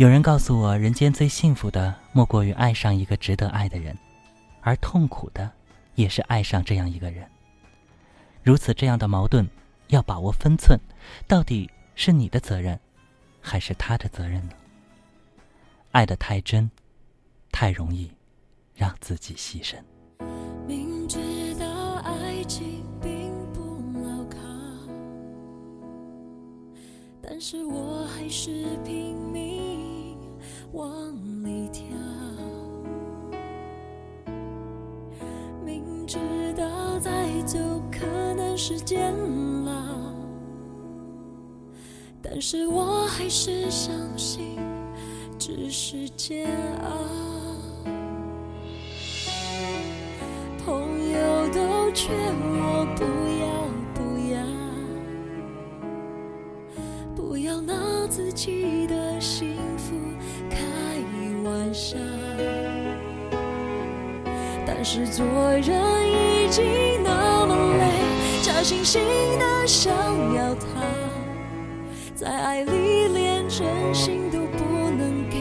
有人告诉我，人间最幸福的莫过于爱上一个值得爱的人，而痛苦的也是爱上这样一个人。如此这样的矛盾，要把握分寸，到底是你的责任，还是他的责任呢？爱得太真，太容易让自己牺牲。明知道爱情并不牢靠，但是我还是拼命往里跳。明知道再走可能是煎熬，但是我还是相信只是煎熬。朋友都劝我不要不要，不要拿自己的心下。但是做人已经那么累，假惺惺的想要他，在爱里连真心都不能给，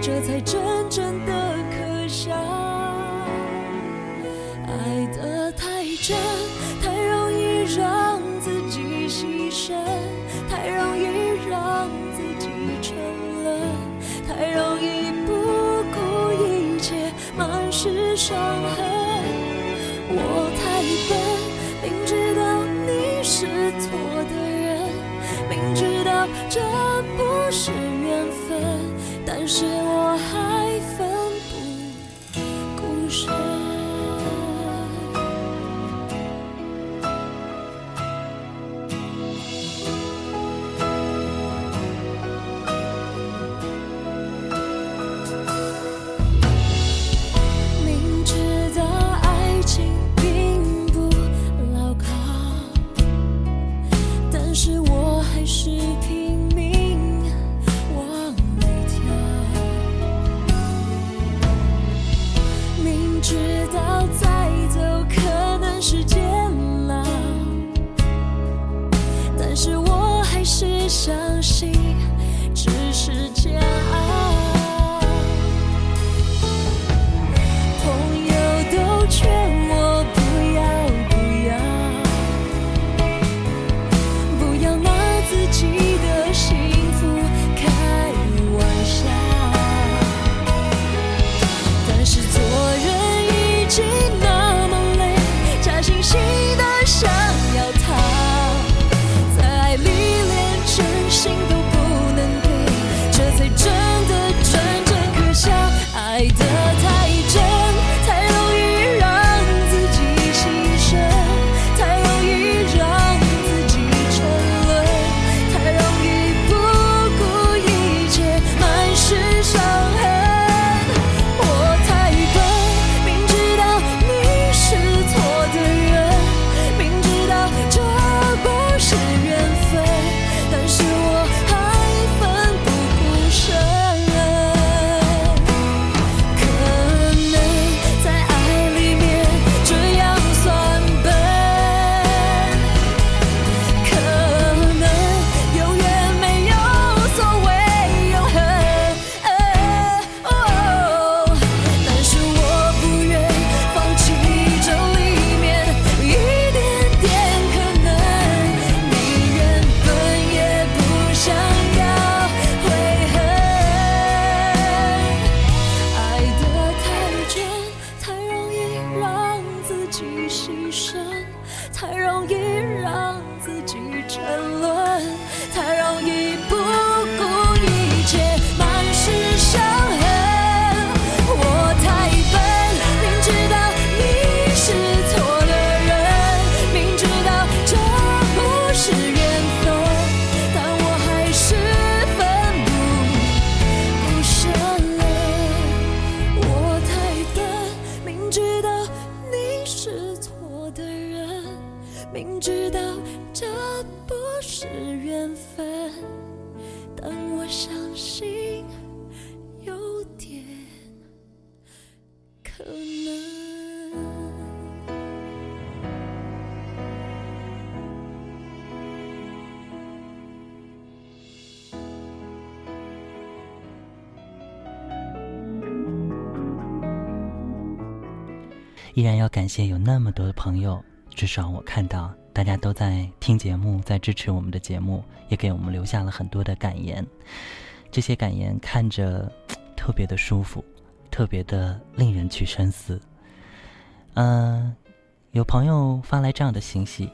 这才真正的是伤痕。我太笨，明知道你是错的人，明知道这不是缘分，但是我还缘分但我相信有点可能依然要感谢有那么多的朋友至少我看到大家都在听节目，在支持我们的节目，也给我们留下了很多的感言。这些感言看着特别的舒服，特别的令人去深思。嗯，有朋友发来这样的信息，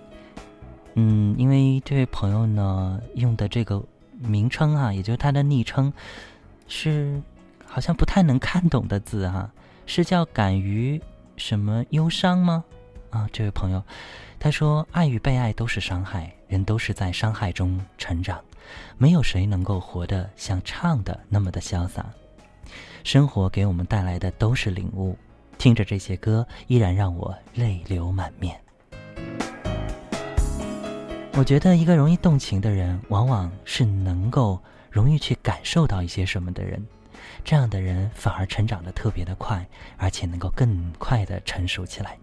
嗯，因为这位朋友呢用的这个名称啊，也就是他的昵称，是好像不太能看懂的字哈，是叫敢于什么忧伤吗？啊，这位朋友，他说爱与被爱都是伤害，人都是在伤害中成长，没有谁能够活得像唱的那么的潇洒。生活给我们带来的都是领悟。听着这些歌，依然让我泪流满面。我觉得一个容易动情的人，往往是能够容易去感受到一些什么的人。这样的人反而成长的特别的快，而且能够更快的成熟起来。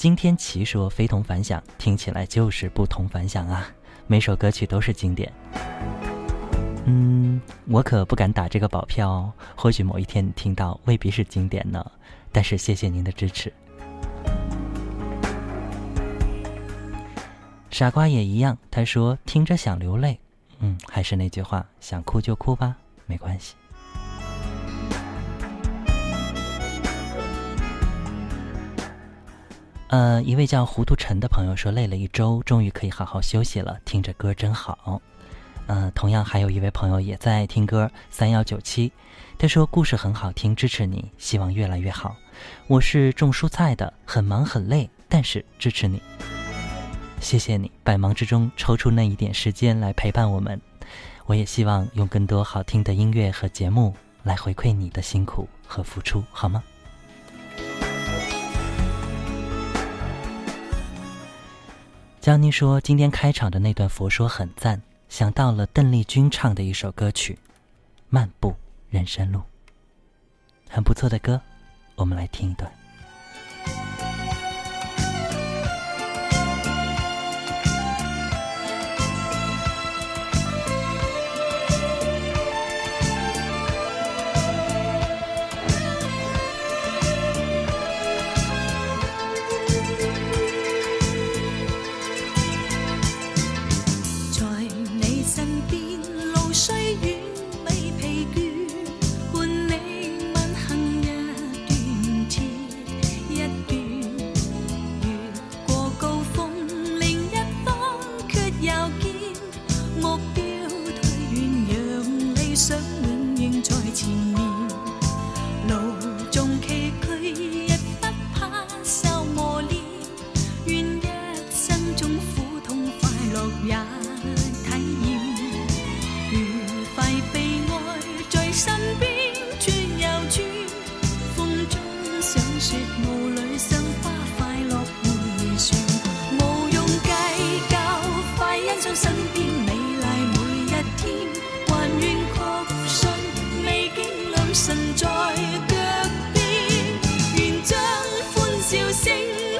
今天奇说非同凡响，听起来就是不同凡响啊！每首歌曲都是经典。嗯，我可不敢打这个保票哦。或许某一天听到，未必是经典呢。但是谢谢您的支持，傻瓜也一样。他说听着想流泪，嗯，还是那句话，想哭就哭吧，没关系。呃，一位叫糊涂陈的朋友说累了一周，终于可以好好休息了，听着歌真好。嗯，同样还有一位朋友也在听歌，三幺九七。他说：“故事很好听，支持你，希望越来越好。我是种蔬菜的，很忙很累，但是支持你。谢谢你，百忙之中抽出那一点时间来陪伴我们。我也希望用更多好听的音乐和节目来回馈你的辛苦和付出，好吗？”江妮说：“今天开场的那段佛说很赞，想到了邓丽君唱的一首歌曲《漫步》。”人生路，很不错的歌，我们来听一段。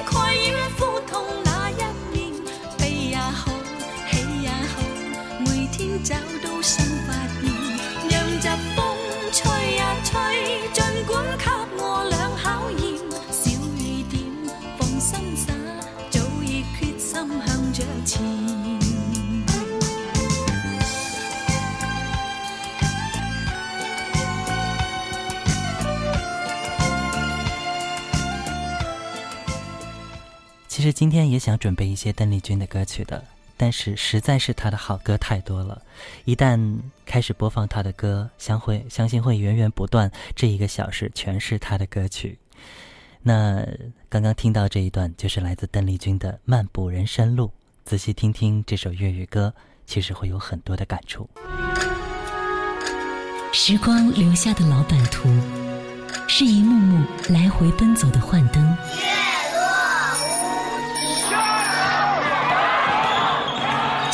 快意愿赴同其实今天也想准备一些邓丽君的歌曲的，但是实在是她的好歌太多了，一旦开始播放她的歌，相会相信会源源不断，这一个小时全是她的歌曲。那刚刚听到这一段，就是来自邓丽君的《漫步人生路》，仔细听听这首粤语歌，其实会有很多的感触。时光留下的老版图，是一幕幕来回奔走的幻灯。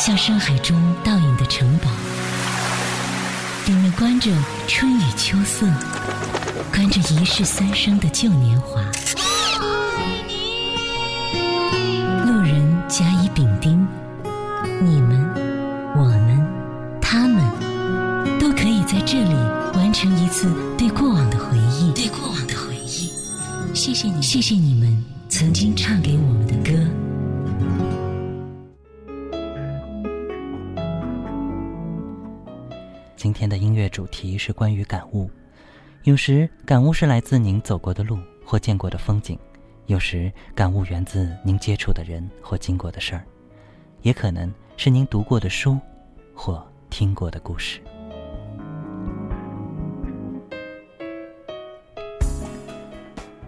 像深海中倒影的城堡，里面关着春雨秋色，关着一世三生的旧年华。路人甲乙丙丁，你们、我们、他们，都可以在这里完成一次对过往的回忆。对过往的回忆，谢谢你。谢谢你们曾经唱给我今天的音乐主题是关于感悟。有时感悟是来自您走过的路或见过的风景，有时感悟源自您接触的人或经过的事儿，也可能是您读过的书或听过的故事。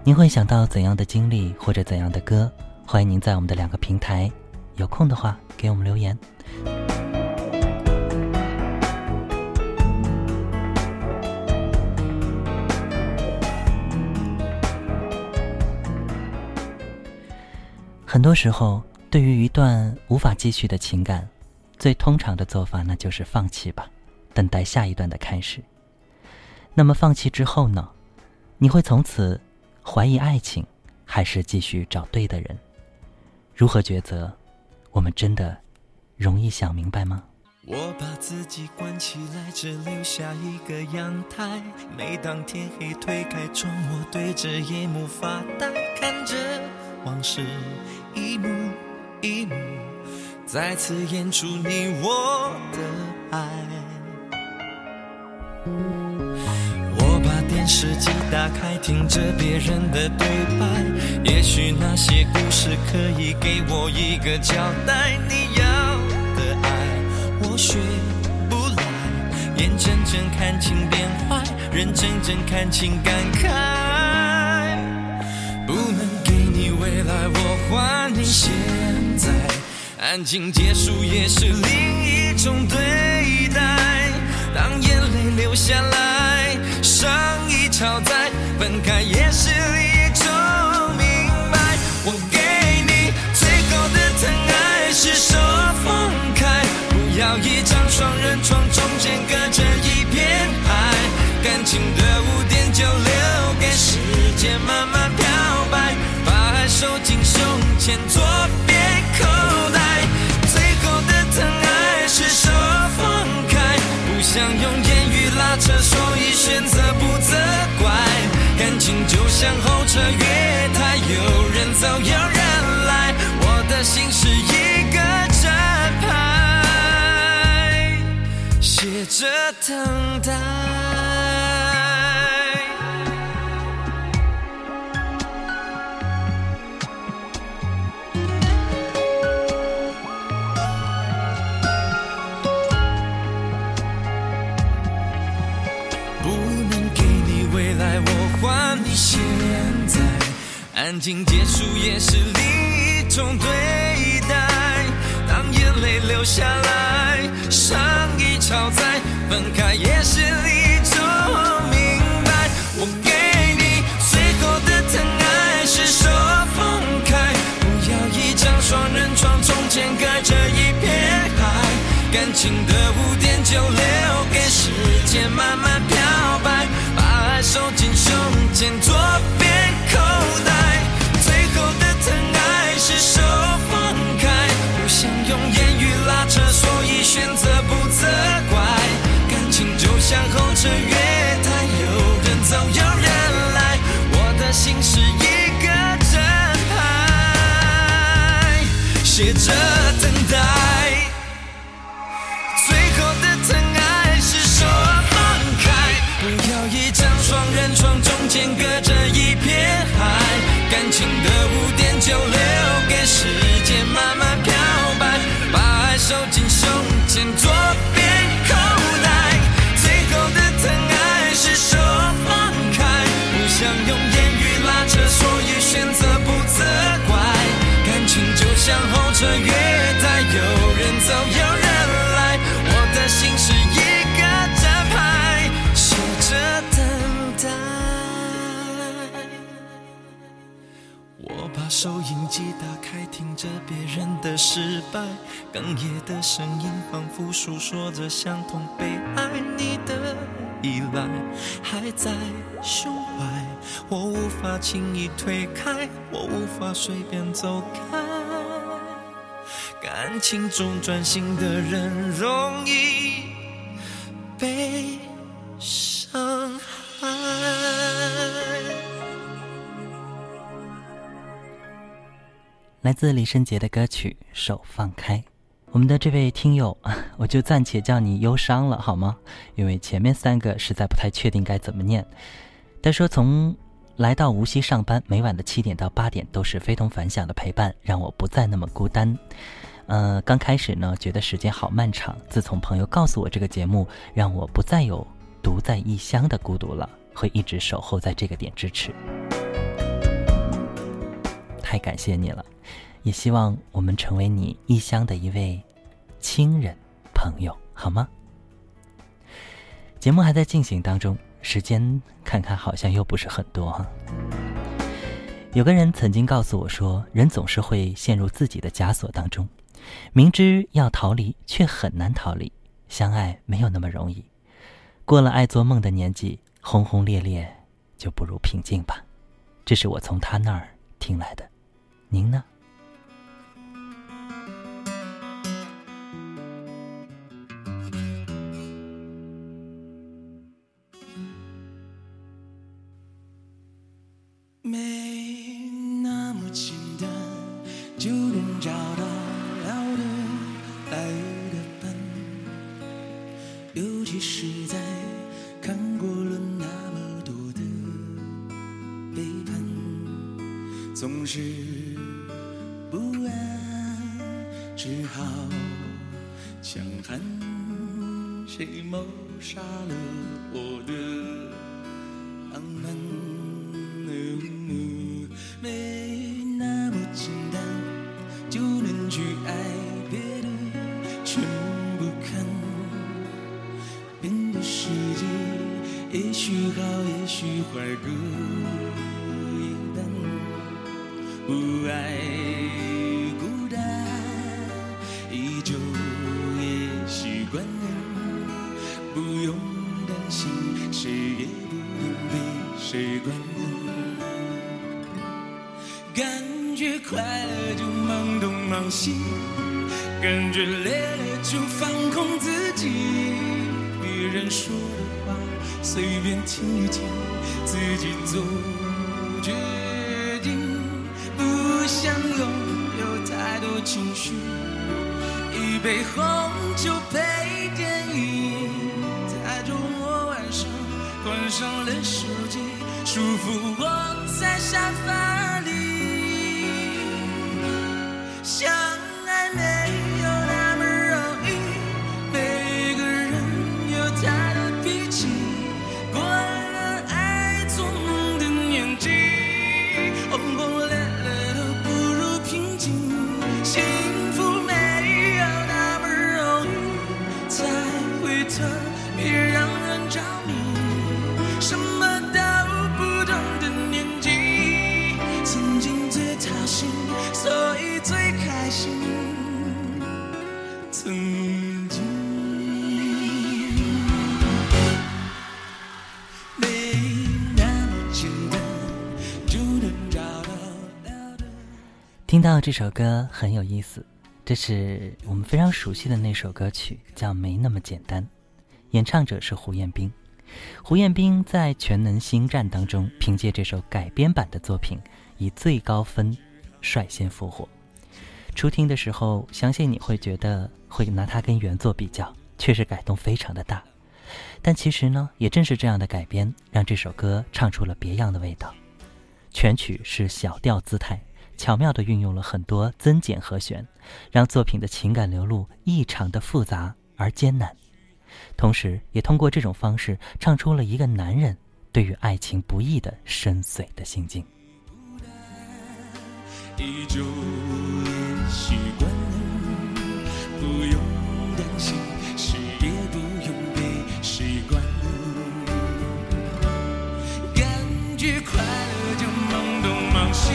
您会想到怎样的经历或者怎样的歌？欢迎您在我们的两个平台，有空的话给我们留言。很多时候，对于一段无法继续的情感，最通常的做法那就是放弃吧，等待下一段的开始。那么放弃之后呢？你会从此怀疑爱情，还是继续找对的人？如何抉择？我们真的容易想明白吗？我把自己关起来，只留下一个阳台。每当天黑，推开窗，我对着夜幕发呆，看着往事。一幕一幕，再次演出你我的爱。我把电视机打开，听着别人的对白，也许那些故事可以给我一个交代。你要的爱，我学不来，眼睁睁看情变坏，人睁睁看情感慨，来我还你现在，安静结束也是另一种对待。当眼泪流下来，伤已超载，分开也是一种明白。我给你最后的疼爱是手放开，不要一张双人床，中间隔着一片海，感情的污点就留给时间慢慢漂白。把爱收进前左边口袋，最后的疼爱是手放开，不想用言语拉扯，所以安静结束也是另一种对待。当眼泪流下来，伤已超载，分开也是另一种明白。我给你最后的疼爱是手放开，不要一张双人床，中间隔着一片海。感情的污点就留给时间慢慢漂选择不责怪，感情就像候车月台，有人走有人来，我的心是一个站牌，写着等待。最后的疼爱是手放开，不要一张双人床，中间隔着车月台，有人走有人来，我的心是一个站牌，写着等待。我把收音机打开，听着别人的失败。哽咽的声音仿佛诉说着相同悲哀，你的依赖还在胸怀，我无法轻易推开，我无法随便走开。感情中专心的人容易被伤害。来自李圣杰的歌曲《手放开》。我们的这位听友，我就暂且叫你忧伤了，好吗？因为前面三个实在不太确定该怎么念。他说：“从来到无锡上班，每晚的七点到八点都是非同凡响的陪伴，让我不再那么孤单。呃，刚开始呢，觉得时间好漫长。自从朋友告诉我这个节目，让我不再有独在异乡的孤独了，会一直守候在这个点支持。太感谢你了。”也希望我们成为你异乡的一位亲人朋友，好吗？节目还在进行当中，时间看看好像又不是很多哈。有个人曾经告诉我说，人总是会陷入自己的枷锁当中，明知要逃离，却很难逃离。相爱没有那么容易，过了爱做梦的年纪，轰轰烈烈就不如平静吧。这是我从他那儿听来的，您呢？其实在看过了那么多的背叛总是不安只好强悍谁谋杀了我的不用担心谁也不用被谁管感觉快乐就忙东忙西感觉累了就放空自己别人说的话随便听一听自己做决定。不想拥有太多情绪一杯红酒配上了手机，舒服窝在沙发。到这首歌很有意思，这是我们非常熟悉的那首歌曲，叫《没那么简单》，演唱者是胡彦斌。胡彦斌在《全能星战》当中凭借这首改编版的作品以最高分率先复活。初听的时候，相信你会觉得会拿它跟原作比较，确实改动非常的大。但其实呢，也正是这样的改编，让这首歌唱出了别样的味道。全曲是小调姿态。巧妙地运用了很多增减和弦，让作品的情感流露异常的复杂而艰难，同时也通过这种方式唱出了一个男人对于爱情不易的深邃的心境。不用担心，谁也不用被习惯。感觉快乐就忙东忙西。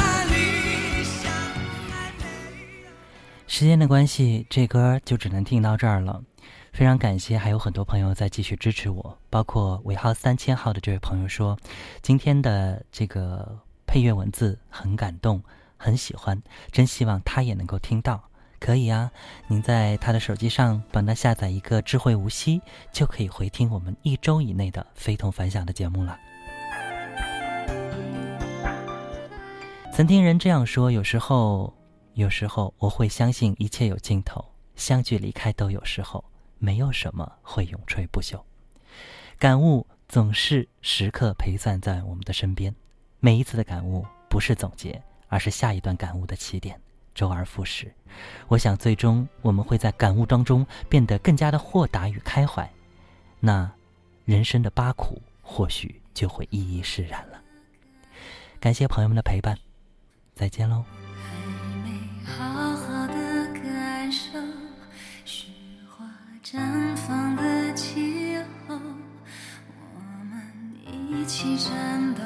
时间的关系，这歌就只能听到这儿了。非常感谢，还有很多朋友在继续支持我，包括尾号三千号的这位朋友说，今天的这个配乐文字很感动，很喜欢，真希望他也能够听到。可以啊，您在他的手机上帮他下载一个智慧无锡，就可以回听我们一周以内的非同凡响的节目了。曾听人这样说，有时候，有时候我会相信一切有尽头，相聚离开都有时候。没有什么会永垂不朽，感悟总是时刻陪伴在我们的身边。每一次的感悟不是总结，而是下一段感悟的起点。周而复始，我想最终我们会在感悟当中变得更加的豁达与开怀，那人生的八苦或许就会一一释然了。感谢朋友们的陪伴，再见喽。绽放的气候，我们一起战斗。